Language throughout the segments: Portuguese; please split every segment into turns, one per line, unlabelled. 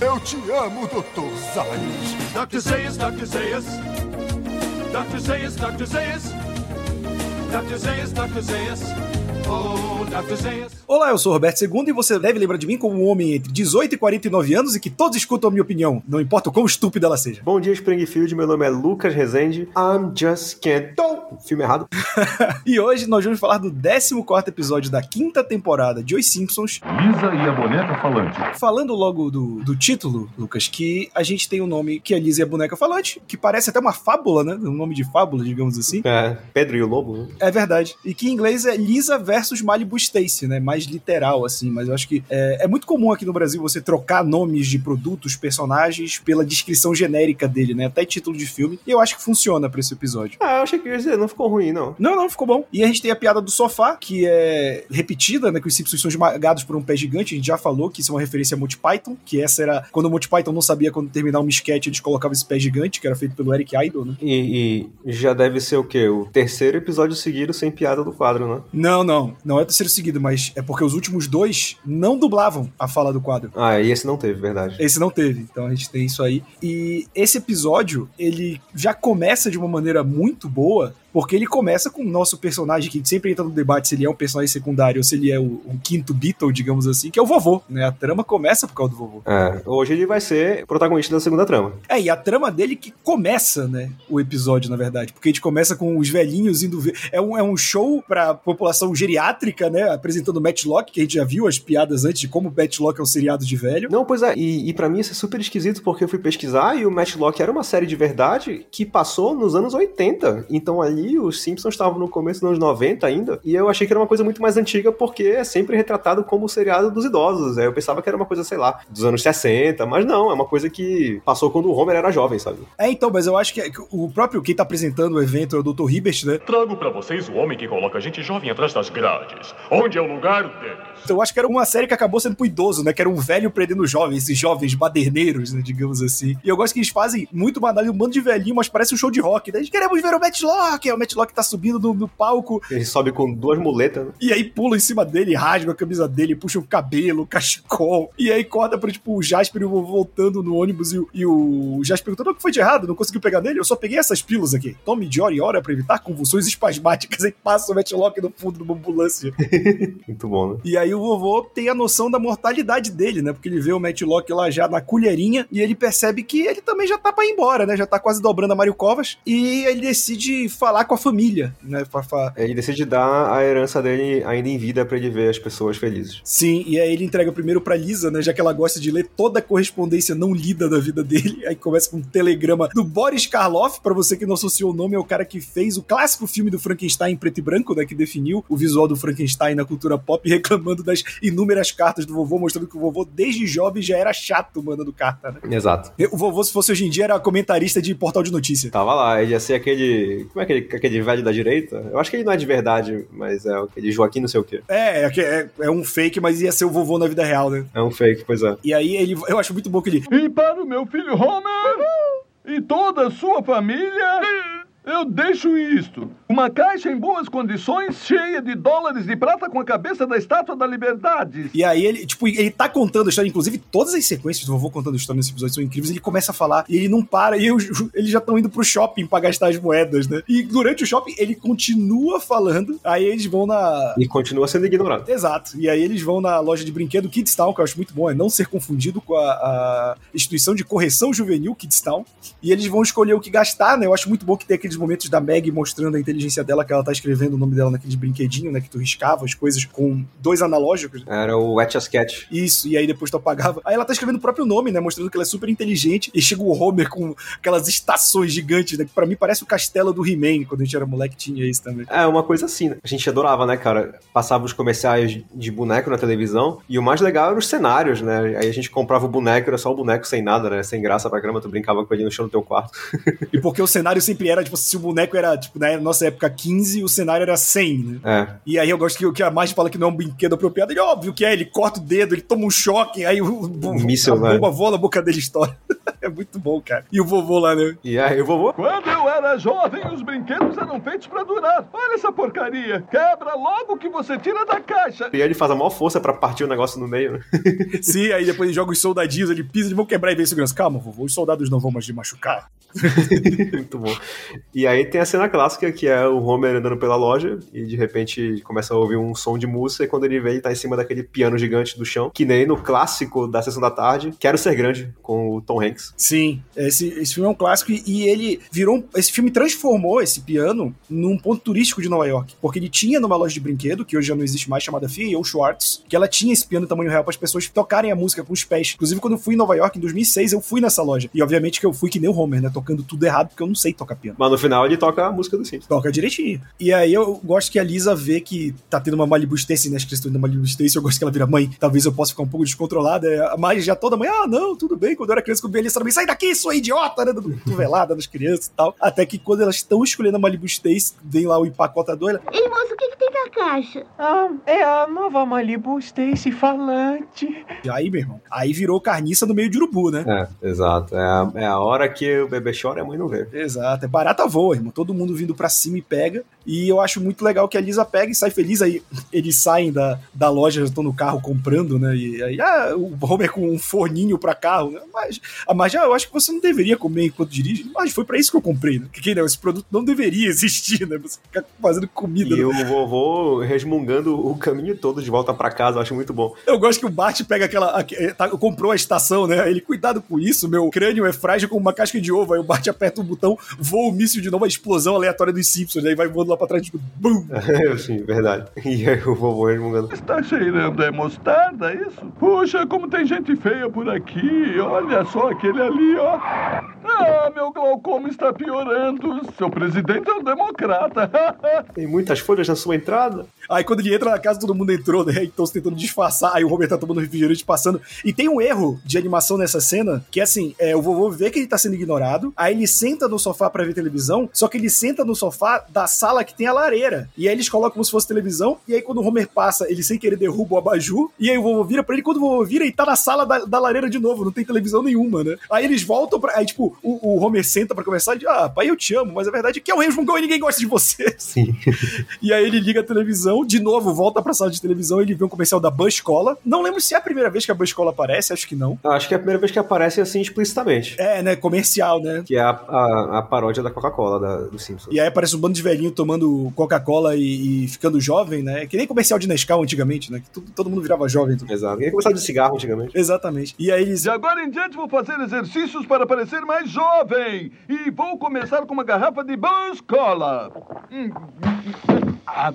Eu te amo, Dr. Zayas.
Dr. Zayas, Dr. Zayas. Dr. Zayas, Dr. Zayas. Dr. Zayas, Dr. Zayas. Oh.
Olá, eu sou o Roberto II e você deve lembrar de mim como um homem entre 18 e 49 anos e que todos escutam a minha opinião, não importa o quão estúpida ela seja.
Bom dia, Springfield. Meu nome é Lucas Rezende. I'm just can't do. Filme errado.
E hoje nós vamos falar do 14 episódio da quinta temporada de Os Simpsons.
Lisa e a boneca falante.
Falando logo do, do título, Lucas, que a gente tem o um nome que é Lisa e a Boneca Falante, que parece até uma fábula, né? Um nome de fábula, digamos assim.
É, Pedro e o Lobo. né?
É verdade. E que em inglês é Lisa versus Malibu Stacy, né? Mais literal, assim. Mas eu acho que é, é muito comum aqui no Brasil você trocar nomes de produtos, personagens, pela descrição genérica dele, né? Até título de filme. E eu acho que funciona pra esse episódio.
Ah, eu achei que ia dizer, não ficou ruim, não.
Não, não, ficou bom. E a gente tem a piada do sofá, que é repetida, né? Que os Simpsons são esmagados por um pé gigante. A gente já falou que isso é uma referência a Monty Python, que essa era. Quando o Monty Python não sabia quando terminar um sketch, eles colocavam esse pé gigante, que era feito pelo Eric Idle, né?
E, e já deve ser o quê? O terceiro episódio seguido sem piada do quadro, né?
Não, não. Não é o terceiro seguido, mas é porque os últimos dois não dublavam a fala do quadro.
Ah, e esse não teve, verdade.
Esse não teve, então a gente tem isso aí. E esse episódio, ele já começa de uma maneira muito boa, porque ele começa com o nosso personagem, que sempre entra no debate se ele é um personagem secundário ou se ele é o, o quinto Beatle, digamos assim, que é o vovô, né? A trama começa por causa do vovô.
É, hoje ele vai ser protagonista da segunda trama.
É, e a trama dele que começa, né, o episódio, na verdade, porque a gente começa com os velhinhos indo ver. É um, é um show pra população geriátrica, né, apresentando Matchlock, que a gente já viu as piadas antes de como Matchlock é um seriado de velho.
Não, pois é, e, e para mim isso é super esquisito porque eu fui pesquisar e o Matchlock era uma série de verdade que passou nos anos 80. Então ali os Simpsons estavam no começo dos anos 90 ainda, e eu achei que era uma coisa muito mais antiga porque é sempre retratado como o seriado dos idosos. Aí eu pensava que era uma coisa, sei lá, dos anos 60, mas não, é uma coisa que passou quando o Homer era jovem, sabe?
É, então, mas eu acho que o próprio quem tá apresentando o evento é o Dr. Hibbert, né?
Trago pra vocês o homem que coloca a gente jovem atrás das grades. Onde é o lugar deles?
Então, eu acho que era uma série que acabou sendo pro idoso, né? Que era um velho prendendo jovens, esses jovens baderneiros, né? Digamos assim. E eu gosto que eles fazem muito banal, um bando de velhinho, mas parece um show de rock. Daí queremos ver o Matchlock! O Matchlock tá subindo no, no palco.
Ele sobe com duas muletas, né?
E aí pula em cima dele, rasga a camisa dele, puxa o cabelo, o cachecol. E aí corta pra, tipo, o Jasper e voltando no ônibus e, o- e o Jasper perguntando o que foi de errado, não conseguiu pegar nele. Eu só peguei essas pílulas aqui. Tome de hora em hora pra evitar convulsões espasmáticas. Aí passa o Matchlock no fundo de uma ambulância.
Muito bom, né?
E aí o vovô tem a noção da mortalidade dele, né? Porque ele vê o Matchlock lá já na colherinha e ele percebe que ele também já tá pra ir embora, né? Já tá quase dobrando a Mário Covas. E ele decide falar com a família, né? Fa- fa-
Ele decide dar a herança dele ainda em vida pra ele ver as pessoas felizes.
Sim, e aí ele entrega primeiro pra Lisa, né? Já que ela gosta de ler toda a correspondência não lida da vida dele. Aí começa com um telegrama do Boris Karloff, pra você que não associou o nome, é o cara que fez o clássico filme do Frankenstein em preto e branco, né? Que definiu o visual do Frankenstein na cultura pop, reclamando das inúmeras cartas do vovô, mostrando que o vovô, desde jovem, já era chato mandando carta, né?
Exato.
O vovô, se fosse hoje em dia, era comentarista de portal de notícia.
Tava lá, ele ia ser aquele. Como é aquele, aquele velho da direita? Eu acho que ele não é de verdade, mas é aquele Joaquim não sei o quê.
É, é, é, é um fake, mas ia ser o vovô na vida real, né?
É um fake, pois é.
E aí ele, eu acho muito bom que ele.
E para o meu filho Homer e toda a sua família, eu deixo isto: uma caixa em boas condições, cheia de dólares de prata com a cabeça da estátua da liberdade.
E aí ele, tipo, ele tá contando a história, inclusive todas as sequências do vovô contando a história nesse episódio são incríveis, ele começa a falar e ele não para, e eu- eles já estão indo pro shopping pra gastar as moedas, né? E durante o shopping ele continua falando, aí eles vão na...
E continua sendo ignorado.
Exato. E aí eles vão na loja de brinquedo Kidstown, que eu acho muito bom, é não ser confundido com a, a instituição de correção juvenil Kidstown. E eles vão escolher o que gastar, né? Eu acho muito bom que tem aqueles momentos da Meg mostrando a inteligência dela, que ela tá escrevendo o nome dela naqueles brinquedinhos, né? Que tu riscava as coisas com dois analógicos.
Era o Etch a Sketch.
Isso, e aí depois tu apagava. Aí ela tá escrevendo o próprio nome, né? Mostrando que ela é super inteligente. E chega o Homer com aquelas estações gigantes, né? Que pra mim parece o castelo do He-Man, quando a gente era moleque tinha isso também.
É, uma coisa assim, né? A gente adorava, né, cara? Passava os comerciais de boneco na televisão e o mais legal eram os cenários, né? Aí a gente comprava o boneco, era só o boneco sem nada, né? Sem graça pra grama, tu brincava com ele no chão do teu quarto.
E porque o cenário sempre era, tipo, se o boneco era, tipo, na nossa época 15, o cenário era 100, né?
É.
E aí eu gosto que o que a Marge fala que não é um brinquedo apropriado. Ele, óbvio que é, ele corta o dedo, ele toma um choque, aí o, o
míssil,
a bomba voa na boca dele e estoura. É muito bom, cara. E o vovô lá, né?
E aí, o vovô?
Quando eu era jovem, os brinquedos eram feitos pra durar. Olha essa porcaria. Quebra logo o que você tira da caixa.
E ele faz a maior força pra partir o negócio no meio, né?
Sim, aí depois ele joga os soldadinhos, ele pisa, eles vão quebrar e vem segurança. Calma, vovô, os soldados não vão mais te machucar.
Muito bom. E aí tem a cena clássica que é o Homer andando pela loja e de repente começa a ouvir um som de música e quando ele vê ele tá em cima daquele piano gigante do chão, que nem no clássico da sessão da tarde, Quero Ser Grande, com o Tom Hanks.
Sim, esse, esse filme é um clássico e, e ele virou. esse filme transformou esse piano num ponto turístico de Nova York. Porque ele tinha numa loja de brinquedo, que hoje já não existe mais, chamada Fia ou Schwartz, que ela tinha esse piano tamanho real para as pessoas tocarem a música com os pés. Inclusive, quando eu fui em Nova York em 2006, eu fui nessa loja. E obviamente que eu fui que nem o Homer, né? Tocando tudo errado, porque eu não sei tocar piano.
Mas no final ele toca a música do Simpsons.
Toca direitinho. E aí eu gosto que a Lisa vê que tá tendo uma Malibu Stacy, né? As crianças estão indo na Malibu Stacy, eu gosto que ela vira mãe. Talvez eu possa ficar um pouco descontrolada. É, Mas já toda mãe, ah, não, tudo bem. Quando eu era criança, quando eu vi a Lisa também, sai daqui, sua idiota, né? Dando Cotovelada nas crianças e tal. Até que quando elas estão escolhendo a Malibu Stacy, vem lá o empacotador, ela,
Ei, moço, o que, que tem na caixa?
Ah, é a nova Malibu Stacy falante.
e aí, meu irmão, aí virou carniça no meio de urubu, né?
É, exato. É a, é a hora que o bebê chora e a mãe não vê.
Exato, é barata voa, irmão. Todo mundo vindo pra cima e pega. E eu acho muito legal que a Lisa pega e sai feliz. Aí eles saem da, da loja, já estão no carro comprando, né? E aí, ah, o Homer com um forninho pra carro. Né? Mas, ah, mas já eu acho que você não deveria comer enquanto dirige. Mas foi pra isso que eu comprei, né? Porque não, esse produto não deveria existir, né? Você ficar fazendo comida.
E
né?
o vovô resmungando o caminho todo de volta pra casa, eu acho muito bom.
Eu gosto que o Bart pega aquela. a- eh, tá- comprou a estação, né? Ele, cuidado com isso, meu crânio é frágil como uma casca de ovo. Aí o Bart aperta o botão, voa o míssil de novo, a explosão aleatória dos Simpsons. Aí vai voando lá pra trás, tipo, BUM!
Sim, verdade. E aí o vovô resmungando.
Está cheirando é mostarda, isso? Puxa, como tem gente feia por aqui. Olha só aquele ali, ó. Ah, meu glaucoma está piorando. Seu presidente é um democrata.
Tem muitas folhas na sua entrada?
Aí quando ele entra na casa, todo mundo entrou, né? Então se tentando disfarçar. Aí o Robert tá tomando refrigerante passando. E tem um erro de animação nessa cena, que é assim: é, o vovô vê que ele tá sendo ignorado, aí ele senta no sofá pra ver televisão, só que ele senta no sofá da sala que tem a lareira. E aí eles colocam como se fosse televisão, e aí quando o Homer passa, ele sem querer derruba o abajur, e aí o vovô vira pra ele, quando o vovô vira, ele tá na sala da, da lareira de novo, não tem televisão nenhuma, né? Aí eles voltam pra. Aí, tipo, o, o Homer senta pra conversar e diz: Ah, pai, eu te amo, mas a verdade é que é o Resmungão e ninguém gosta de você.
Sim.
E aí ele liga a televisão, de novo volta pra sala de televisão, ele vê um comercial da Cola. Não lembro se é a primeira vez que a Cola aparece, acho que não.
Acho que é a primeira vez que aparece assim explicitamente.
É, né, comercial, né?
Que é a, a, a paródia da Coca-Cola da- do Simpsons.
E aí aparece um bando de velhinho tomando Coca-Cola e, e ficando jovem, né? Que nem comercial de Nescau antigamente, né? Que todo, todo mundo virava jovem. tudo.
Exato. Ninguém começava de cigarro antigamente.
Exatamente. E aí eles.
De agora em diante vou fazer exercícios para parecer mais jovem. E vou começar com uma garrafa de Buzz Cola. Hum, ah,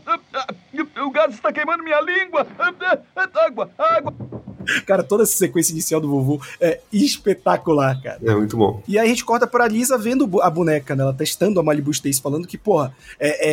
o gás está queimando minha língua. Ah, ah, ah, Água, água.
Cara, toda essa sequência inicial do vovô é espetacular, cara.
É muito bom.
E aí a gente corta pra Lisa vendo a boneca, né? Ela testando a Malibu Stacy, falando que, porra, é,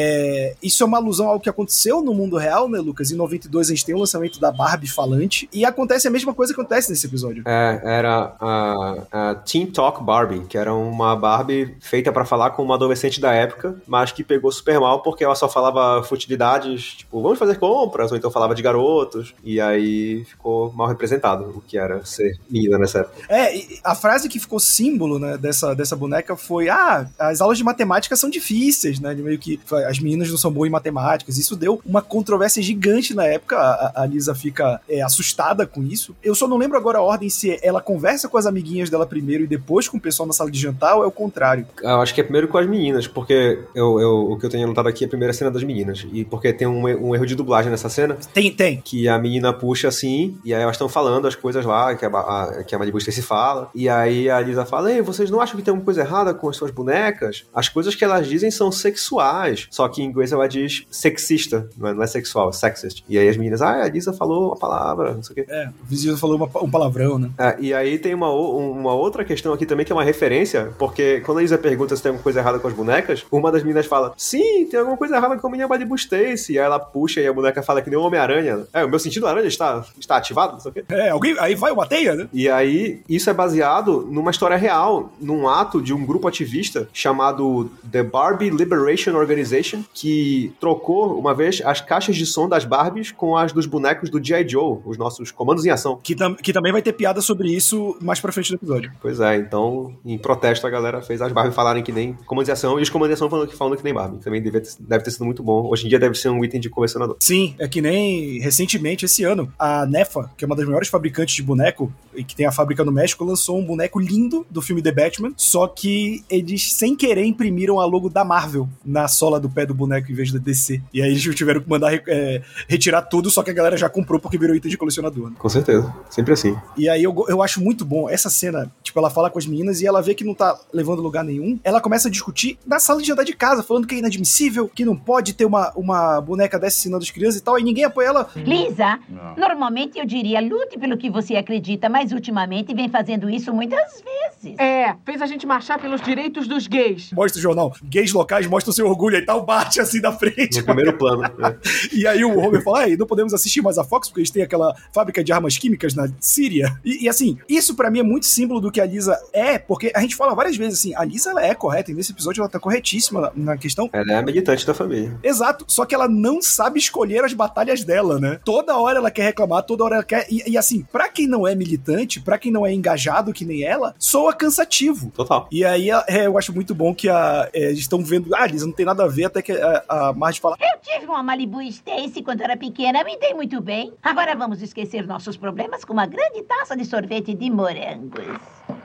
é, isso é uma alusão ao que aconteceu no mundo real, né, Lucas? Em 92 a gente tem o lançamento da Barbie falante, e acontece a mesma coisa que acontece nesse episódio.
É, era a, a Teen Talk Barbie, que era uma Barbie feita pra falar com uma adolescente da época, mas que pegou super mal porque ela só falava futilidades, tipo, vamos fazer compras, ou então falava de garotos, e aí ficou mal representado o que era ser menina nessa época.
É, a frase que ficou símbolo, né, dessa, dessa boneca foi: ah, as aulas de matemática são difíceis, né? De meio que as meninas não são boas em matemáticas. Isso deu uma controvérsia gigante na época. A, a Lisa fica é, assustada com isso. Eu só não lembro agora a ordem se ela conversa com as amiguinhas dela primeiro e depois com o pessoal na sala de jantar ou é o contrário.
Eu acho que é primeiro com as meninas, porque eu, eu- o que eu tenho anotado aqui é a primeira cena das meninas, e porque tem um, um erro de dublagem nessa cena,
Tem, tem.
que a menina puxa assim, e aí elas estão falando as coisas lá, que a, a, que a Malibu Stacy fala, e aí a Lisa fala, ei, vocês não acham que tem alguma coisa errada com as suas bonecas? As coisas que elas dizem são sexuais, só que em inglês ela diz sexista, não é, não é sexual, é sexist. E aí as meninas, ah, a Lisa falou uma palavra, não sei o quê.
É, o vizinho falou uma- um palavrão, né?
É, e aí tem uma, uma outra questão aqui também que é uma referência, porque quando a Isa pergunta se tem alguma coisa errada com as bonecas, uma das meninas fala, sim, tem alguma coisa errada com a minha Stacy. E aí ela puxa e a boneca fala que nem o Homem-Aranha. É, o meu sentido aranha está, está ativado, não sei o
É, alguém, aí vai uma teia, né?
E aí, isso é baseado numa história real, num ato de um grupo ativista chamado The Barbie Liberation Organization, que trocou uma vez as caixas de som das Barbies com as dos bonecos do G.I. Joe, os nossos comandos em ação.
Que, tam- que também vai ter piada sobre isso mais pra frente do episódio.
Pois é, então, em protesto, a galera fez as Barbie falarem que nem comandos em ação e os comandos em ação falando que, falando que nem Barbie. Também deve ter, deve ter sido muito bom. Hoje em dia deve ser um item de colecionador.
Sim, é que nem recentemente, esse ano, a Nefa, que é uma das maiores fabricantes de boneco e que tem a fábrica no México, lançou um boneco lindo do filme The Batman, só que eles, sem querer, imprimiram a logo da Marvel na sola do pé do boneco em vez da DC. E aí eles tiveram que mandar é, retirar tudo, só que a galera já comprou porque virou item de colecionador. né?
Com certeza. Sempre assim.
E aí eu, eu acho muito bom essa cena, tipo, ela fala com as meninas e ela vê que não tá levando lugar nenhum. Ela começa a discutir na sala de jantar de casa, falando que é inadmissível, que não pode ter uma, uma boneca dessa ensinando as crianças e tal, e ninguém apoia ela.
Lisa, normalmente eu diria lute pelo que você acredita, mas ultimamente vem fazendo isso muitas vezes.
É, fez a gente marchar pelos direitos dos gays.
Mostra o jornal. Gays locais mostram seu orgulho e tal, bate assim na frente.
No primeiro plano. né?
E aí o Homer fala, ah, e não podemos assistir mais a Fox porque eles têm aquela fábrica de armas químicas na Síria. E, e, assim, isso pra mim é muito símbolo do que a Lisa é, porque a gente fala várias vezes assim, a Lisa ela é correta, e nesse episódio ela tá corretíssima na, na questão.
Ela é a militante da família.
Exato, só que ela não sabe escolher as batalhas dela, né? Toda hora ela quer reclamar, toda hora ela quer. E, e assim, pra quem não é militante, pra quem não é engajado que nem ela, soa cansativo.
Total.
E aí é, eu acho muito bom que a, é, eles estão vendo, ah, Lisa, não tem nada a ver, até que a, a Marge fala,
Eu tive uma Malibu Stacy quando era pequena, me dei muito bem. Agora vamos esquecer nossos problemas com uma grande taça de sorvete de morangos.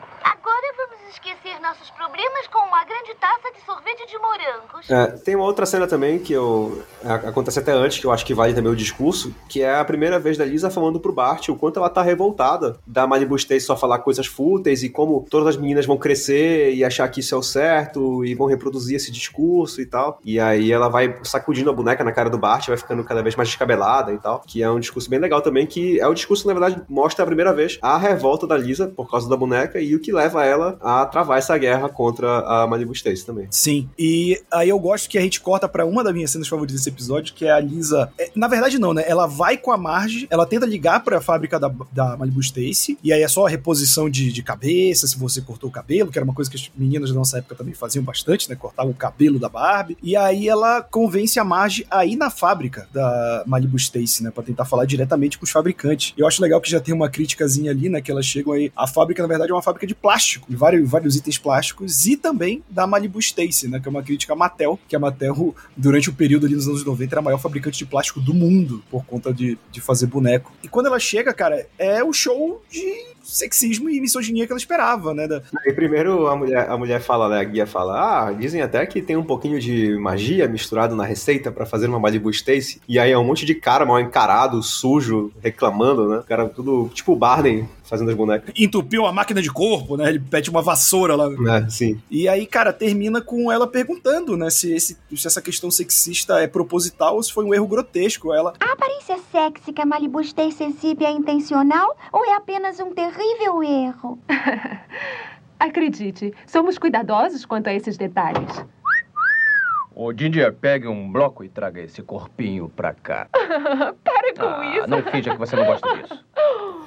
Nossos problemas com uma grande taça de sorvete de morangos.
É, tem uma outra cena também que eu. acontece até antes, que eu acho que vale também o discurso, que é a primeira vez da Lisa falando pro Bart o quanto ela tá revoltada da Malibu Stacy só falar coisas fúteis e como todas as meninas vão crescer e achar que isso é o certo e vão reproduzir esse discurso e tal. E aí ela vai sacudindo a boneca na cara do Bart, vai ficando cada vez mais descabelada e tal. Que é um discurso bem legal também, que é o discurso que na verdade mostra a primeira vez a revolta da Lisa por causa da boneca e o que leva ela a travar essa guerra contra a Malibu Stacy também.
Sim. E aí eu gosto que a gente corta pra uma das minhas cenas favoritas desse episódio, que é a Lisa. é, na verdade, não, né? Ela vai com a Marge, ela tenta ligar pra fábrica da, da Malibu Stacy, e aí é só a reposição de, de cabeça, se você cortou o cabelo, que era uma coisa que as meninas da nossa época também faziam bastante, né? Cortavam o cabelo da Barbie. E aí ela convence a Marge a ir na fábrica da Malibu Stacy, né? Pra tentar falar diretamente com os fabricantes. E eu acho legal que já tem uma criticazinha ali, né? Que elas chegam aí. A fábrica, na verdade, é uma fábrica de plástico, de vários, vários itens plásticos, e também da Malibu Stacy, né? Que é uma crítica à Mattel, que a Mattel, durante o período ali nos anos 90, era a maior fabricante de plástico do mundo, por conta de, de fazer boneco. E quando ela chega, cara, é o show de sexismo e misoginia que ela esperava, né? Da-
E primeiro a mulher, a mulher fala, né, a guia fala, ah, dizem até que tem um pouquinho de magia misturado na receita pra fazer uma Malibu Stacy. E aí é um monte de cara mal encarado, sujo, reclamando, né? Cara, tudo tipo o Barney fazendo as bonecas.
entupiu a máquina de corpo, né? Ele pede uma vassoura lá.
É, sim.
E aí, cara, termina com ela perguntando, né, se, esse- se essa questão sexista é proposital ou se foi um erro grotesco. Ela,
A aparência sexy que a Malibu Stacy exibe é intencional ou é apenas um terrível erro?
Acredite, somos cuidadosos quanto a esses detalhes.
Ô, Ginger, pegue um bloco e traga esse corpinho pra cá.
Para com
Ah,
isso.
não finja que você não gosta disso.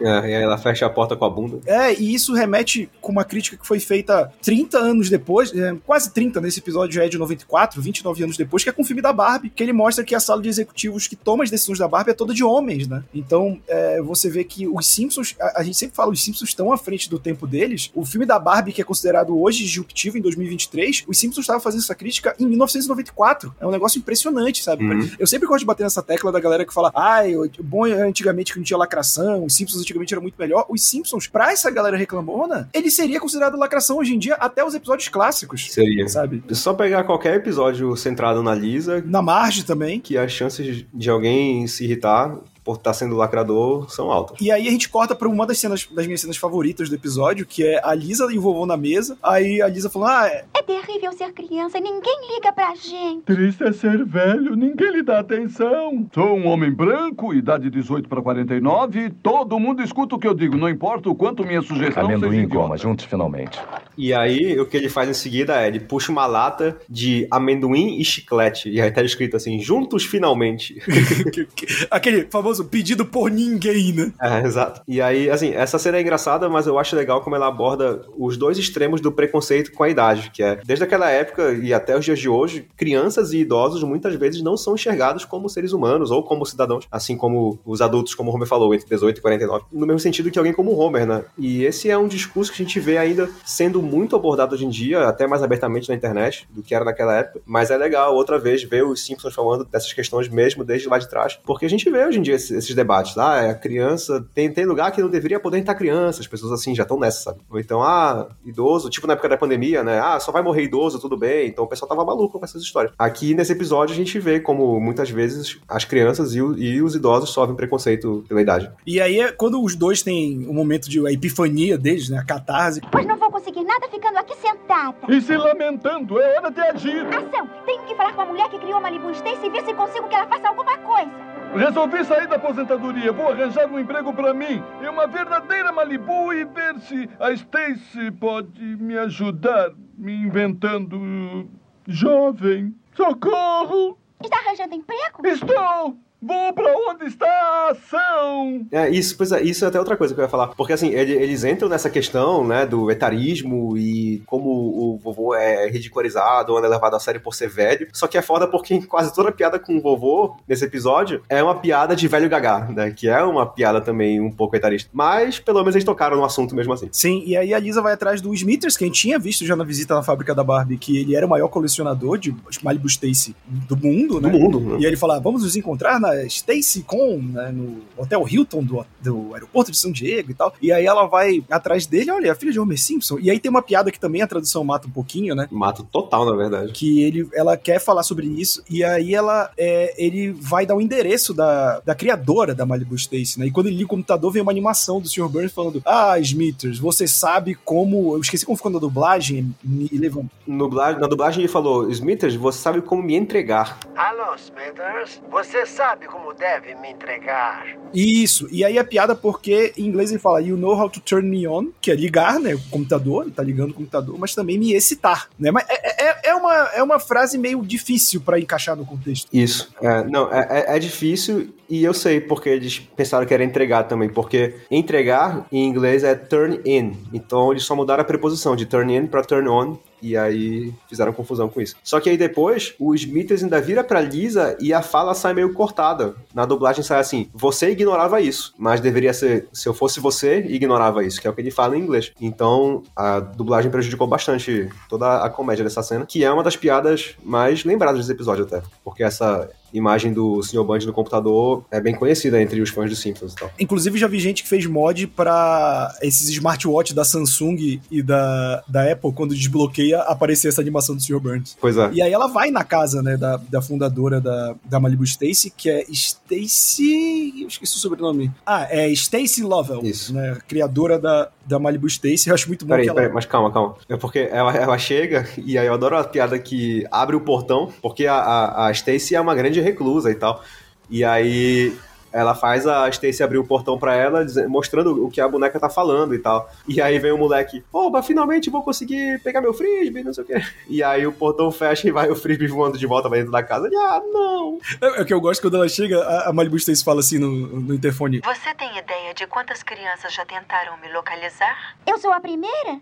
É, e aí ela fecha a porta com a bunda.
É, e isso remete com uma crítica que foi feita 30 anos depois, é, quase 30 nesse episódio já é de 94, 29 anos depois, que é com o filme da Barbie, que ele mostra que a sala de executivos que toma as decisões da Barbie é toda de homens, né? Então, é, você vê que os Simpsons, a, a gente sempre fala, os Simpsons estão à frente do tempo deles. O filme da Barbie, que é considerado hoje disruptivo em 2023, os Simpsons estavam fazendo essa crítica em 1994. É um negócio impressionante, sabe?
Uhum.
Eu sempre gosto de bater nessa tecla da galera que fala, ai, o bom é antigamente que não tinha lacração, os Simpsons antigamente era muito melhor. Os Simpsons, pra essa galera reclamona, ele seria considerado lacração hoje em dia até os episódios clássicos.
Seria.
Sabe?
É só pegar qualquer episódio centrado na Lisa,
Na margem também.
que as chances de alguém se irritar por estar sendo lacrador são altas.
E aí a gente corta pra uma das cenas, das minhas cenas favoritas do episódio, que é a Lisa e o vovô na mesa. Aí a Lisa falando, ah, é,
É terrível ser criança, ninguém liga pra gente.
Triste é ser velho, ninguém lhe dá atenção. Sou um homem branco, idade 18 para 49, e todo mundo escuta o que eu digo, não importa o quanto minha sugestão
Amendoim
seja
e goma, juntos finalmente.
E aí, o que ele faz em seguida é, ele puxa uma lata de amendoim e chiclete. E aí tá escrito assim, juntos finalmente.
aquele famoso famoso pedido por ninguém, né?
É, exato. E aí, assim, essa cena é engraçada, mas eu acho legal como ela aborda os dois extremos do preconceito com a idade, que é, desde aquela época e até os dias de hoje, crianças e idosos muitas vezes não são enxergados como seres humanos ou como cidadãos, assim como os adultos, como o Homer falou, entre 18 e 49, no mesmo sentido que alguém como o Homer, né? E esse é um discurso que a gente vê ainda sendo muito abordado hoje em dia, até mais abertamente na internet do que era naquela época, mas é legal outra vez ver os Simpsons falando dessas questões mesmo desde lá de trás, porque a gente vê hoje em dia esses, esses debates, ah, é a criança, tem, tem lugar que não deveria poder entrar criança, as pessoas assim já estão nessa, sabe? Ou então, ah, idoso, tipo na época da pandemia, né? Ah, só vai morrer idoso, tudo bem, então o pessoal tava maluco com essas histórias. Aqui nesse episódio a gente vê como muitas vezes as crianças e, o, e os idosos sofrem preconceito pela idade.
E aí é quando os dois têm um momento de a epifania deles, né? A catarse.
Pois não vou conseguir nada ficando aqui sentada.
E se lamentando, é hora de agir.
Ação! Tenho que falar com a mulher que criou Malibu Stacy e ver se consigo que ela faça alguma coisa.
Resolvi sair da aposentadoria. Vou arranjar um emprego pra mim em uma verdadeira Malibu e ver se a Stacy pode me ajudar me inventando jovem. Socorro!
Está arranjando emprego?
Estou! Vou pra onde está a ação!
É, isso, pois é, isso é até outra coisa que eu ia falar. Porque assim, ele- eles entram nessa questão, né, do etarismo e como o vovô é ridicularizado ou é levado a sério por ser velho. Só que é foda porque quase toda piada com o vovô nesse episódio é uma piada de velho gagá, né? Que é uma piada também um pouco etarista. Mas pelo menos eles tocaram no assunto mesmo assim.
Sim, e aí a Lisa vai atrás do Smithers, que a gente tinha visto já na visita na fábrica da Barbie, que ele era o maior colecionador de Malibu Stacy do mundo, né?
Do mundo, né?
E aí ele fala, vamos nos encontrar na Stacy Con, né, no Hotel Hilton do, do aeroporto de São Diego e tal. E aí ela vai atrás dele, olha, é a filha de Homer Simpson. E aí tem uma piada que também a tradução mata um pouquinho, né?
Mata total, na verdade.
que ele, ela quer falar sobre isso, e aí ela, é, ele vai dar o endereço da, da criadora da Malibu Stacy, né? E quando ele liga o computador, vem uma animação do Sr. Burns falando: Ah, Smithers, você sabe como. Eu esqueci como ficou na dublagem, me levanta.
Nubla- Na dublagem ele falou, Smithers, você sabe como me entregar.
Alô, Smithers? Você sabe como deve me entregar?
Isso, e aí a piada porque em inglês ele fala You know how to turn me on, que é ligar, né? O computador, ele tá ligando o computador, mas também me excitar, né? Mas é, é, é uma, é uma frase meio difícil pra encaixar no contexto.
Isso. É, não, é, é- é difícil e eu sei porque eles pensaram que era entregar também, porque entregar em inglês é turn in. Então eles só mudaram a preposição de turn in pra turn on e aí fizeram confusão com isso. Só que aí depois o Smithers ainda vira pra Lisa e a fala sai meio cortada. Na dublagem sai assim: você ignorava isso, mas deveria ser se eu fosse você, ignorava isso, que é o que ele fala em inglês. Então a dublagem prejudicou bastante toda a comédia dessa cena, que é uma das piadas mais lembradas desse episódio até, porque essa imagem do Sr. Band no computador é bem conhecida entre os fãs dos Simpsons e tal.
Inclusive, já vi gente que fez mod pra esses smartwatch da Samsung e da, da Apple, quando desbloqueia, aparecer essa animação do Sr. Burns.
Pois é.
E aí ela vai na casa, né, da, da fundadora da, da Malibu Stacy, que é Stacy... Eu esqueci o sobrenome. Ah, é Stacy Lovell.
Isso.
Né, criadora da, da Malibu Stacy. Eu acho muito bom
Peraí,
que ela...
peraí, mas calma, calma. É porque ela, ela chega, e aí eu adoro a piada que abre o portão, porque a, a, a Stacy é uma grande reclusa e tal. E aí ela faz a Stacy abrir o portão pra ela, mostrando o que a boneca tá falando e tal. E aí vem o moleque, oba, finalmente vou conseguir pegar meu frisbee, não sei o quê. E aí o portão fecha e vai o frisbee voando de volta pra dentro da casa. Ele, ah, não.
É, é o que eu gosto quando ela chega, a, a Malibu Stacy fala assim no, no interfone.
Você tem ideia de quantas crianças já tentaram me localizar?
Eu sou a primeira?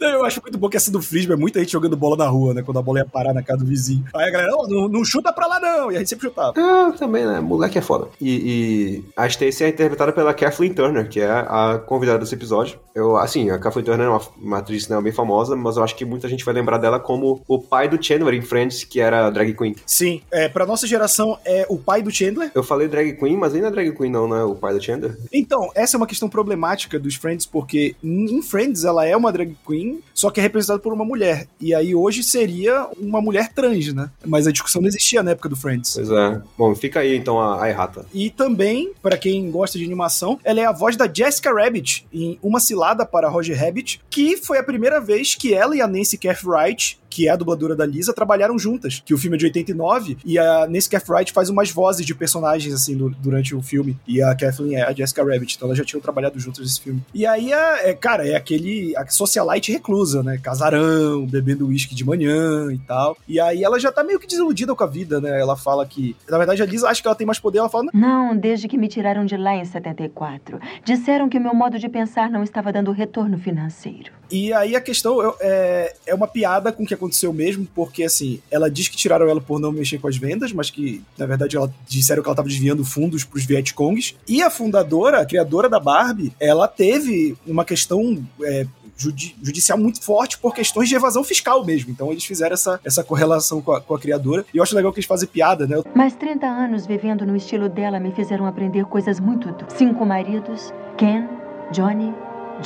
Eu acho muito bom que essa do Frisbee é muita gente jogando bola na rua, né? Quando a bola ia parar na casa do vizinho. Aí a galera, "Não, não, não chuta pra lá não. E a gente sempre chutava.
Ah, também, né? Moleque é foda. E, e a Stacey é interpretada pela Kathleen Turner, que é a convidada desse episódio. Eu, assim, a Kathleen Turner é uma, uma atriz né, bem famosa, mas eu acho que muita gente vai lembrar dela como o pai do Chandler em Friends, que era drag queen.
Sim, é, pra nossa geração é o pai do Chandler.
Eu falei drag queen, mas nem não é drag queen não, né? O pai do Chandler.
Então, essa é uma questão problemática dos Friends, porque em Friends ela é uma drag queen, só que é representada por uma mulher. E aí hoje seria uma mulher trans, né? Mas a discussão não existia na época do Friends.
Pois é. Bom, fica aí então a, a errata.
E também, pra quem gosta de animação, ela é a voz da Jessica Rabbit em Uma Cilada para Roger Rabbit, que foi a primeira vez que ela e a Nancy Cartwright, que é a dubladora da Lisa, trabalharam juntas. Que o filme é de 89 e a Nancy Cartwright faz umas vozes de personagens, assim, do- durante o filme. E a Kathleen é a Jessica Rabbit. Então elas já tinham trabalhado juntas nesse filme. E aí, é, é, cara, é aquele a socialite reclusa, né? Casarão, bebendo uísque de manhã e tal. E aí ela já tá meio que desiludida com a vida, né? Ela fala que. Na verdade, a Lisa acha que ela tem mais poder. Ela fala,
Não, desde que me tiraram de lá em 74. Disseram que o meu modo de pensar não estava dando retorno financeiro.
E aí a questão eu- é, é uma piada com o que aconteceu mesmo, porque assim, ela diz que tiraram ela por não mexer com as vendas, mas que, na verdade, ela disseram que ela estava desviando fundos pros Vietcongs. E a fundadora, a criadora da Barbie, ela teve uma questão. é, judi- judicial muito forte por questões de evasão fiscal mesmo. Então eles fizeram essa, essa correlação com a, com a criadora. E eu acho legal que eles fazem piada, né?
Mas 30 anos vivendo no estilo dela me fizeram aprender coisas muito. Cinco maridos, Ken, Johnny,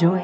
Joey,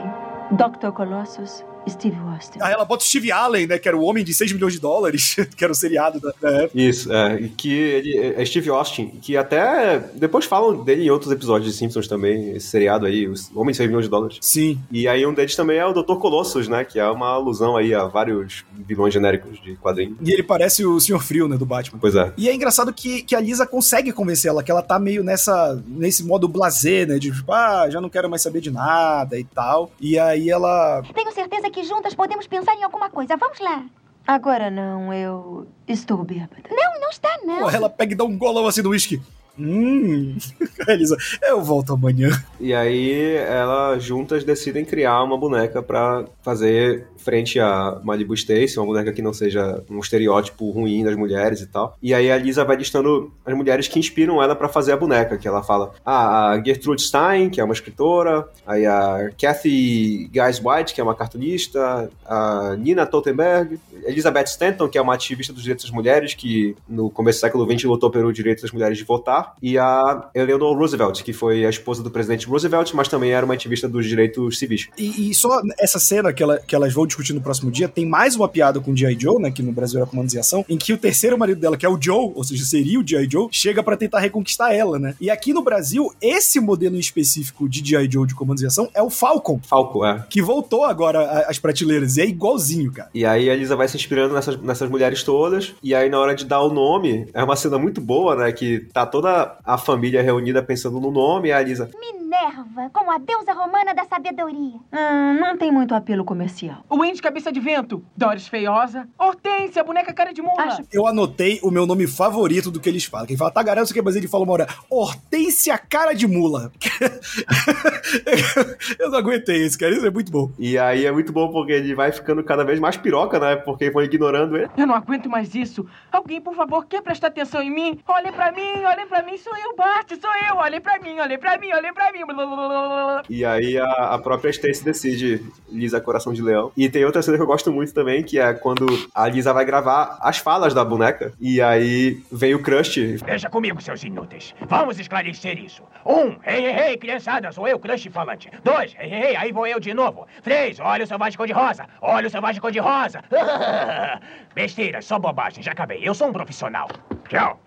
Dr. Colossus, Steve Austin.
Aí ela bota o Steve Allen, né? Que era o homem de 6 milhões de dólares, que era o seriado da, da época.
Isso, é, e que ele é Steve Austin, que até depois falam dele em outros episódios de Simpsons também, esse seriado aí, os Homem de 6 milhões de dólares.
Sim.
E aí um deles também é o Dr. Colossus, né, que é uma alusão aí a vários vilões genéricos de quadrinho.
E ele parece o Senhor Frio, né? Do Batman.
Pois é.
E é engraçado que, que a Lisa consegue convencer ela, que ela tá meio nessa nesse modo blasé, né? De tipo, ah, já não quero mais saber de nada e tal. E aí ela.
Tenho certeza que juntas podemos pensar em alguma coisa. Vamos lá.
Agora não, eu estou bêbada.
Não, não está, não.
Pô, ela pega e dá um golão assim no uísque. Hum. Elisa, eu volto amanhã.
E aí elas juntas decidem criar uma boneca pra fazer frente a Malibu Stacy, uma boneca que não seja um estereótipo ruim das mulheres e tal. E aí a Lisa vai listando as mulheres que inspiram ela pra fazer a boneca, que ela fala: ah, a Gertrude Stein, que é uma escritora, aí a Kathy Guys White, que é uma cartunista, a Nina Totenberg, Elizabeth Stanton, que é uma ativista dos direitos das mulheres, que no começo do século XX lutou pelo direito das mulheres de votar, e a Eleanor Roosevelt, que foi a esposa do presidente Roosevelt, mas também era uma ativista dos direitos civis.
E, e só essa cena que, ela, que elas vão discutir no próximo dia, tem mais uma piada com o G.I. Joe, né? Que no Brasil era comandos em ação, em que o terceiro marido dela, que é o Joe, ou seja, seria o G.I. Joe, chega pra tentar reconquistar ela, né? E aqui no Brasil, esse modelo em específico de G.I. Joe de comandos em ação é o Falcon.
Falcon, é.
Que voltou agora às prateleiras, e é igualzinho, cara.
E aí a Elisa vai se inspirando nessas, nessas mulheres todas, e aí na hora de dar o nome, é uma cena muito boa, né? Que tá toda a família reunida pensando no nome, a Elisa.
Minerva, como a deusa romana da sabedoria.
Hum, não tem muito apelo comercial.
Wendy Cabeça de Vento, Doris Feiosa, Hortência, Boneca Cara de Mula.
Eu anotei o meu nome favorito do que eles falam. Quem fala tagarela, não sei o que, mas ele fala uma hora, Hortência Cara de Mula. eu não aguentei isso, cara. Isso é muito bom.
E aí é muito bom porque ele vai ficando cada vez mais piroca, né? Porque vão ignorando ele.
Eu não aguento mais isso. Alguém, por favor, quer prestar atenção em mim? Olhem pra mim, olhem pra mim, sou eu, Bart, sou eu. Olhem pra mim, olhem pra mim, olhem pra mim.
E aí a, a própria Stacy decide Lisa Coração de Leão. E tem outra cena que eu gosto muito também, que é quando a Lisa vai gravar as falas da boneca. E aí vem o Crush.
Veja comigo, seus inúteis. Vamos esclarecer isso. Um, ei, ei, ei, criançada, sou eu, Crush Falante. Dois, ei, ei, ei, aí vou eu de novo. Três, olha o selvagem cor-de-rosa. Olha o selvagem cor-de-rosa. Besteira, só bobagem, já acabei. Eu sou um profissional. Tchau.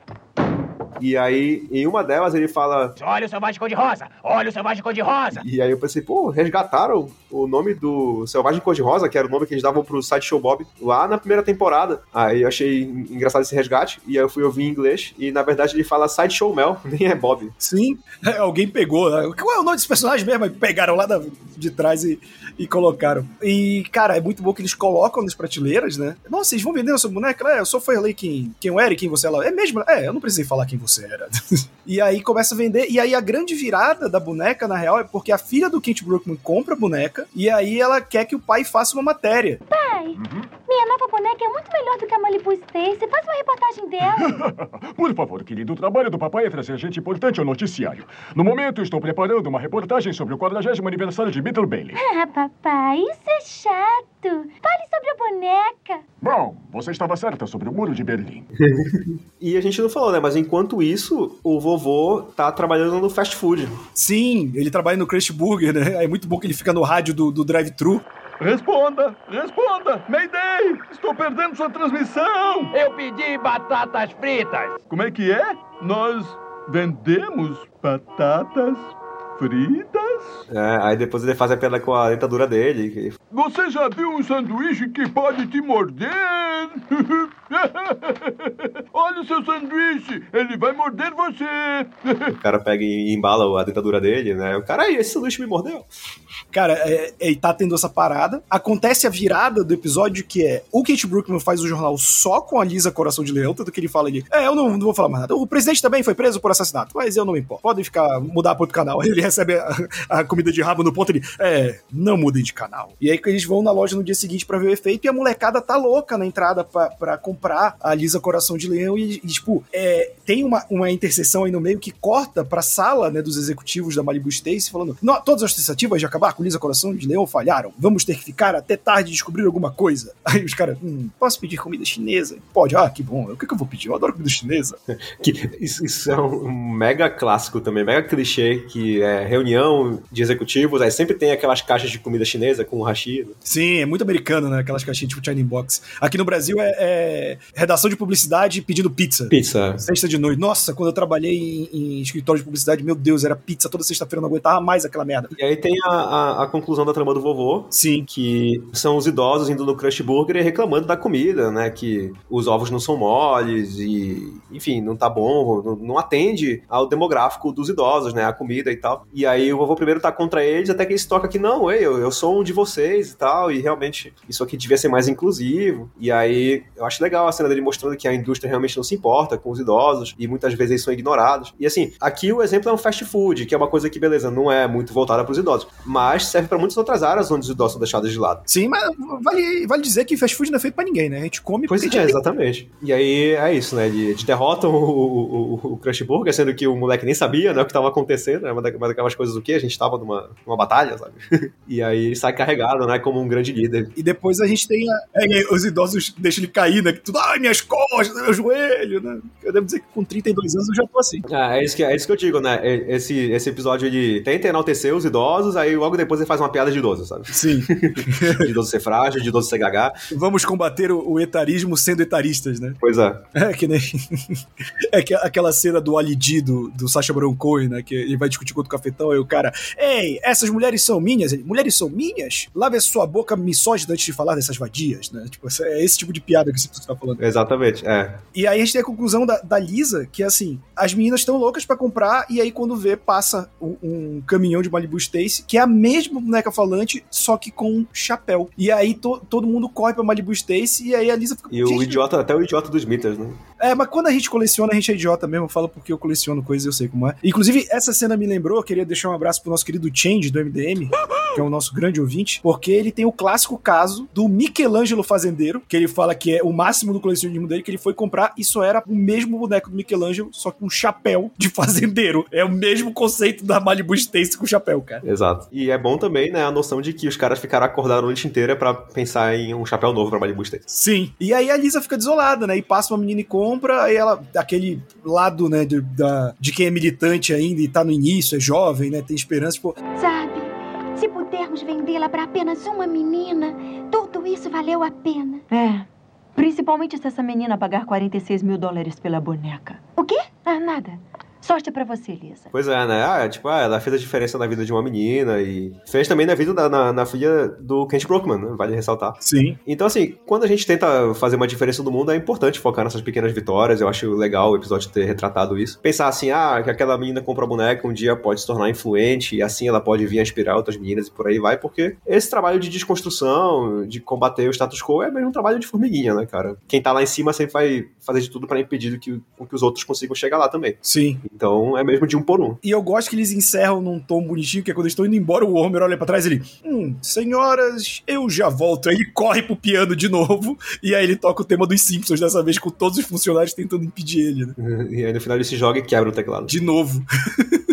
E aí, em uma delas, ele fala.
Olha o selvagem cor-de-rosa. Olha o selvagem cor-de-rosa.
E aí eu pensei, pô, resgataram o nome do Selvagem Cor-de-Rosa, que era o nome que eles davam pro Sideshow Bob lá na primeira temporada. Aí eu achei engraçado esse resgate, e aí eu fui ouvir em inglês, e na verdade ele fala Sideshow Mel, nem é Bob.
Sim, alguém pegou. né? Qual é o nome desse personagem mesmo? Aí Pegaram lá da- de trás e, e colocaram. E, cara, é muito bom que eles colocam nas prateleiras, né? Nossa, vocês vão vender essa boneca? É, eu só falei quem, quem eu era e quem você era. É mesmo? É, eu não precisei falar quem você era. e aí começa a vender. E aí a grande virada da boneca, na real, é porque a filha do Kent Brookman compra a boneca e aí ela quer que o pai faça uma matéria.
Pai, minha nova boneca é muito melhor do que a Malibu Stacy. Faz uma reportagem dela.
Por favor, querido, o trabalho do papai é trazer gente importante ao noticiário. No momento, estou preparando uma reportagem sobre o 40 aniversário de Beetle Bailey.
ah, papai, isso é chato. Fale sobre a boneca.
Bom, você estava certa sobre o muro de Berlim.
E a gente não falou, né? Mas enquanto isso, o vovô tá trabalhando no fast food.
Sim, ele trabalha no Crush Burger, né? É muito bom que ele fica no rádio do, do drive-thru.
Responda, responda! Mayday! Estou perdendo sua transmissão!
Eu pedi batatas fritas.
Como é que é? Nós vendemos batatas fritas?
É, aí depois ele faz a piada com a dentadura dele.
Você já viu um sanduíche que pode te morder? Olha o seu sanduíche, ele vai morder você.
O cara pega e embala a dentadura dele, né? O cara, aí, esse sanduíche me mordeu.
Cara, é, é, tá tendo essa parada. Acontece a virada do episódio que é o Kate Brookman faz o jornal só com a Lisa Coração de Leão, tanto que ele fala ali, é, eu não, não vou falar mais nada. O presidente também foi preso por assassinato, mas eu não me importo. Podem ficar, mudar para outro canal. Ele recebe a, a, comida de rabo no ponto, ele, é, não mudem de canal. E aí que eles vão na loja no dia seguinte para ver o efeito e a molecada tá louca na entrada para comprar a Lisa Coração de Leão e, e tipo, é, tem uma, uma interseção aí no meio que corta pra sala, né, dos executivos da Malibu Stacy falando, todas as tentativas de acabar com Lisa Coração de Leão falharam. Vamos ter que ficar até tarde descobrir alguma coisa. Aí os caras, hum, posso pedir comida chinesa? Pode, ah, que bom. O que, que eu vou pedir? Eu adoro comida chinesa.
que, isso, isso, é um mega clássico também, mega clichê, que é reunião de executivos, aí sempre tem aquelas caixas de comida chinesa com hashi. Né?
Sim, é muito americano, né? Aquelas caixinhas tipo China Box. Aqui no Brasil é, é, redação de publicidade pedindo pizza.
Pizza.
Sexta de noite. Nossa, quando eu trabalhei em, em escritório de publicidade, meu Deus, era pizza toda sexta-feira, não aguentava mais aquela merda.
E aí tem a, a, a conclusão da trama do vovô.
Sim.
Que são os idosos indo no Crush Burger e reclamando da comida, né? Que os ovos não são moles e, enfim, não tá bom, não, não atende ao demográfico dos idosos, né? A comida e tal. E aí o vovô primeiro tá contra eles, até que ele se toca que não, ei, eu, eu sou um de vocês e tal, e realmente isso aqui devia ser mais inclusivo. E aí eu acho legal a cena dele mostrando que a indústria realmente não se importa com os idosos e muitas vezes eles são ignorados. E assim, aqui o exemplo é um fast food, que é uma coisa que, beleza, não é muito voltada para os idosos, mas serve para muitas outras áreas onde os idosos são deixados de lado.
Sim, mas vale, vale dizer que fast food não é feito para ninguém, né? A gente come
pois é, exatamente. E aí é isso, né? Eles derrotam o, o, o, o Crush Burger, sendo que o moleque nem sabia né, o que estava acontecendo, né? Uma daquelas coisas do que a gente tava numa, numa batalha, sabe? e aí sai carregado, né? Como um grande líder.
E depois a gente tem a, é, os idosos deixam ele cair, né? Que tudo, ai, minhas costas, meu joelho, né? Eu devo dizer que com 32 anos eu já tô assim.
Ah, é isso que, é isso que eu digo, né? Esse, esse episódio ele tenta enaltecer os idosos, aí logo depois ele faz uma piada de idoso, sabe?
Sim.
de idoso ser frágil, de idoso ser gagá.
Vamos combater o, o etarismo sendo etaristas, né?
Pois é.
É que nem. é que aquela cena do Ali do, do Sacha Baron Cohen, né? Que ele vai discutir com o cafetão, e o cara, ei, essas mulheres são minhas? Ele, mulheres são minhas? Lave a sua boca misógina antes de falar dessas vadias, né? Tipo, é esse tipo de piada que você tá falando.
Exatamente, é.
E aí a gente tem a conclusão da, da Lisa, que é assim, as meninas estão loucas para comprar, e aí quando vê, passa um, um, caminhão de Malibu Stacy, que é a mesma boneca falante, só que com chapéu. E aí to, todo mundo corre pra Malibu Stacy, e aí a Lisa fica...
E o idiota, até o idiota dos Smithers, né?
É, mas quando a gente coleciona, a gente é idiota mesmo. Eu falo porque eu coleciono coisas eu sei como é. Inclusive, essa cena me lembrou, queria deixar um abraço pro nosso querido Change do MDM, que é o nosso grande ouvinte, porque ele tem o clássico caso do Michelangelo Fazendeiro, que ele fala que é o máximo do colecionismo dele, que ele foi comprar e só era o mesmo boneco do Michelangelo, só com um chapéu de fazendeiro. É o mesmo conceito da Malibu Stacy com chapéu, cara.
Exato. E é bom também, né, a noção de que os caras ficaram acordados a noite inteira para pensar em um chapéu novo pra Malibu Stacy.
Sim. E aí a Lisa fica desolada, né, e passa uma menina e compra, aí ela, aquele lado, né, de, da, de quem é militante ainda e tá no início, é jovem, né, tem esperança, tipo...
Sabe, se pudermos vendê-la para apenas uma menina, tudo isso valeu a pena.
É, principalmente se essa menina pagar 46 mil dólares pela boneca.
O quê?
Ah, nada. Sorte pra você, Lisa.
Pois é, né? Ah, tipo, ah, ela fez a diferença na vida de uma menina e fez também na vida da na, na filha do Kent Brockman, né? Vale ressaltar.
Sim.
Então, assim, quando a gente tenta fazer uma diferença no mundo, é importante focar nessas pequenas vitórias. Eu acho legal o episódio ter retratado isso. Pensar assim, ah, que aquela menina compra boneca um dia pode se tornar influente e assim ela pode vir a inspirar outras meninas e por aí vai, porque esse trabalho de desconstrução, de combater o status quo é mesmo um trabalho de formiguinha, né, cara? Quem tá lá em cima sempre vai fazer de tudo para impedir que, que os outros consigam chegar lá também.
Sim.
Então é mesmo de um por um.
E eu gosto que eles encerram num tom bonitinho, que é quando eles estão indo embora, o Homer olha pra trás e ele, hum, senhoras, eu já volto. Aí ele corre pro piano de novo, e aí ele toca o tema dos Simpsons, dessa vez com todos os funcionários tentando impedir ele, né?
E aí no final ele se joga e quebra o teclado.
De novo.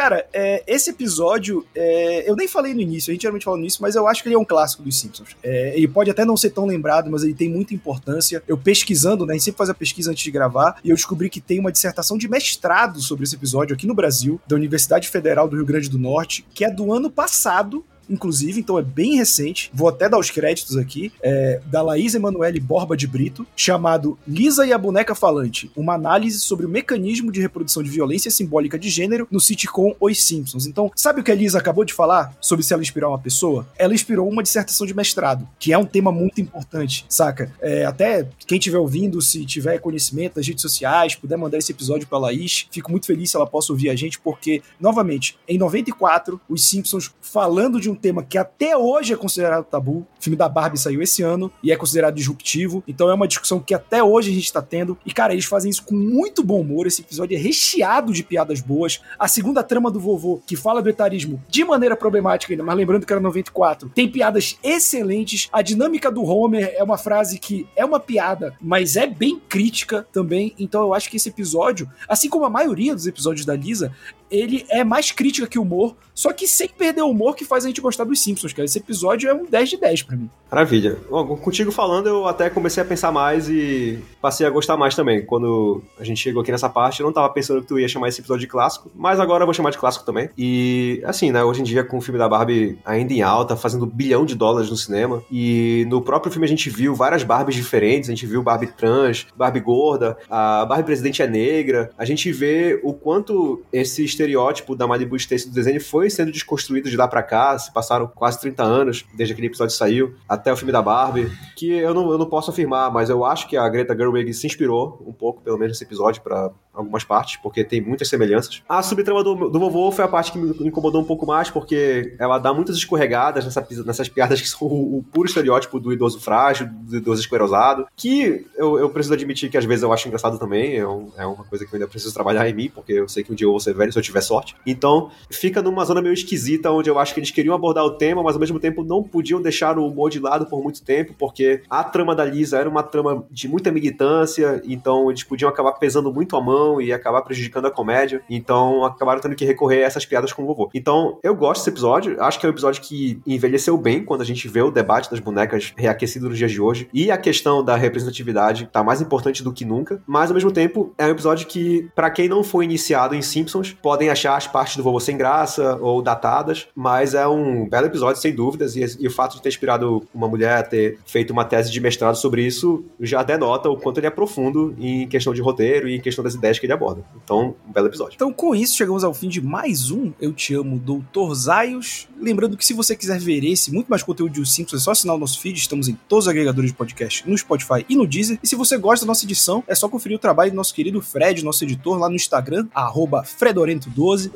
Cara, é, esse episódio, é, eu nem falei no início, a gente geralmente fala nisso, mas eu acho que ele é um clássico dos Simpsons. É, ele pode até não ser tão lembrado, mas ele tem muita importância. Eu pesquisando, né, a gente sempre faz a pesquisa antes de gravar, e eu descobri que tem uma dissertação de mestrado sobre esse episódio aqui no Brasil, da Universidade Federal do Rio Grande do Norte, que é do ano passado, inclusive, então é bem recente. Vou até dar os créditos aqui. É, da Laís Emanuele Borba de Brito, chamado Lisa e a Boneca Falante, uma análise sobre o mecanismo de reprodução de violência simbólica de gênero no sitcom Os Simpsons. Então, sabe o que a Lisa acabou de falar sobre se ela inspirar uma pessoa? Ela inspirou uma dissertação de mestrado, que é um tema muito importante, saca? É, até quem estiver ouvindo, se tiver conhecimento das redes sociais, puder mandar esse episódio pra Laís, fico muito feliz se ela possa ouvir a gente, porque, novamente, em 94, os Simpsons falando de um tema que até hoje é considerado tabu, o filme da Barbie saiu esse ano e é considerado disruptivo, então é uma discussão que até hoje a gente tá tendo, e cara, eles fazem isso com muito bom humor, esse episódio é recheado de piadas boas, a segunda trama do vovô, que fala do etarismo de maneira problemática ainda, mas lembrando que era 94, tem piadas excelentes, a dinâmica do Homer é uma frase que é uma piada, mas é bem crítica também, então eu acho que esse episódio, assim como a maioria dos episódios da Lisa, ele é mais crítica que humor, só que sem perder o humor que faz a gente gostar dos Simpsons, cara. Esse episódio é um 10 de 10 pra mim.
Maravilha. Bom, contigo falando, eu até comecei a pensar mais e passei a gostar mais também. Quando a gente chegou aqui nessa parte, eu não tava pensando que tu ia chamar esse episódio de clássico, mas agora eu vou chamar de clássico também. E, assim, né, hoje em dia, com o filme da Barbie ainda em alta, fazendo bilhão de dólares no cinema, e no próprio filme a gente viu várias Barbies diferentes, a gente viu Barbie trans, Barbie gorda, a Barbie presidente é negra, a gente vê o quanto esse estereótipo da Malibu Stacy do desenho foi sendo desconstruído de lá pra cá, se passaram quase 30 anos desde aquele episódio saiu, até o filme da Barbie, que eu não, eu não posso afirmar, mas eu acho que a Greta Gerwig se inspirou um pouco, pelo menos nesse episódio, para algumas partes, porque tem muitas semelhanças. A subtrama do, do vovô foi a parte que me incomodou um pouco mais, porque ela dá muitas escorregadas nessa, nessas piadas que são o, o, puro estereótipo do idoso frágil, do idoso esclerosado, que eu, eu preciso admitir que às vezes eu acho engraçado também, é, um, é uma coisa que eu ainda preciso trabalhar em mim, porque eu sei que um dia eu vou ser velho se eu tiver sorte. Então, fica numa zona meio esquisita, onde eu acho que eles queriam abordar o tema, mas ao mesmo tempo não podiam deixar o humor de lado por muito tempo, porque a trama da Lisa era uma trama de muita militância, então eles podiam acabar pesando muito a mão e acabar prejudicando a comédia, então acabaram tendo que recorrer a essas piadas com o vovô. Então, eu gosto desse episódio, acho que é um episódio que envelheceu bem quando a gente vê o debate das bonecas reaquecido nos dias de hoje, e a questão da representatividade tá mais importante do que nunca, mas ao mesmo tempo é um episódio que, para quem não foi iniciado em Simpsons, podem achar as partes do vovô sem graça ou datadas, mas é um belo episódio, sem dúvidas, e, e o fato de ter inspirado uma mulher ter feito uma tese de mestrado sobre isso já denota o quanto ele é profundo em questão de roteiro e em questão das ideias que ele aborda. Então, um belo episódio.
Então, com isso, chegamos ao fim de mais um Eu Te Amo, Doutor Zaios. Lembrando que se você quiser ver esse muito mais conteúdo de Os Simpsons, é só assinar o nosso feed. Estamos em todos os agregadores de podcast, no Spotify e no Deezer. E se você gosta da nossa edição, é só conferir o trabalho do nosso querido Fred, nosso editor, lá no Instagram, fredorento12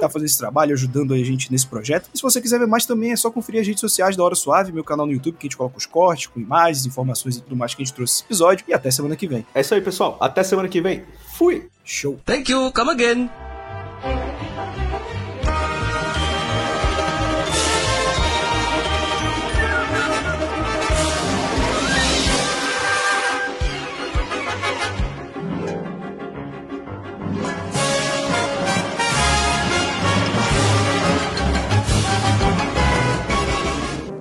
tá fazendo esse trabalho, ajudando a gente nesse projeto. E se você quiser ver mais também, é só conferir as redes sociais da Hora Suave, meu canal no YouTube, que a gente coloca os cortes, com imagens, informações e tudo mais que a gente trouxe nesse episódio. E até semana que vem.
É isso aí, pessoal. Até semana que vem. Fui!
Show!
Thank you, come again!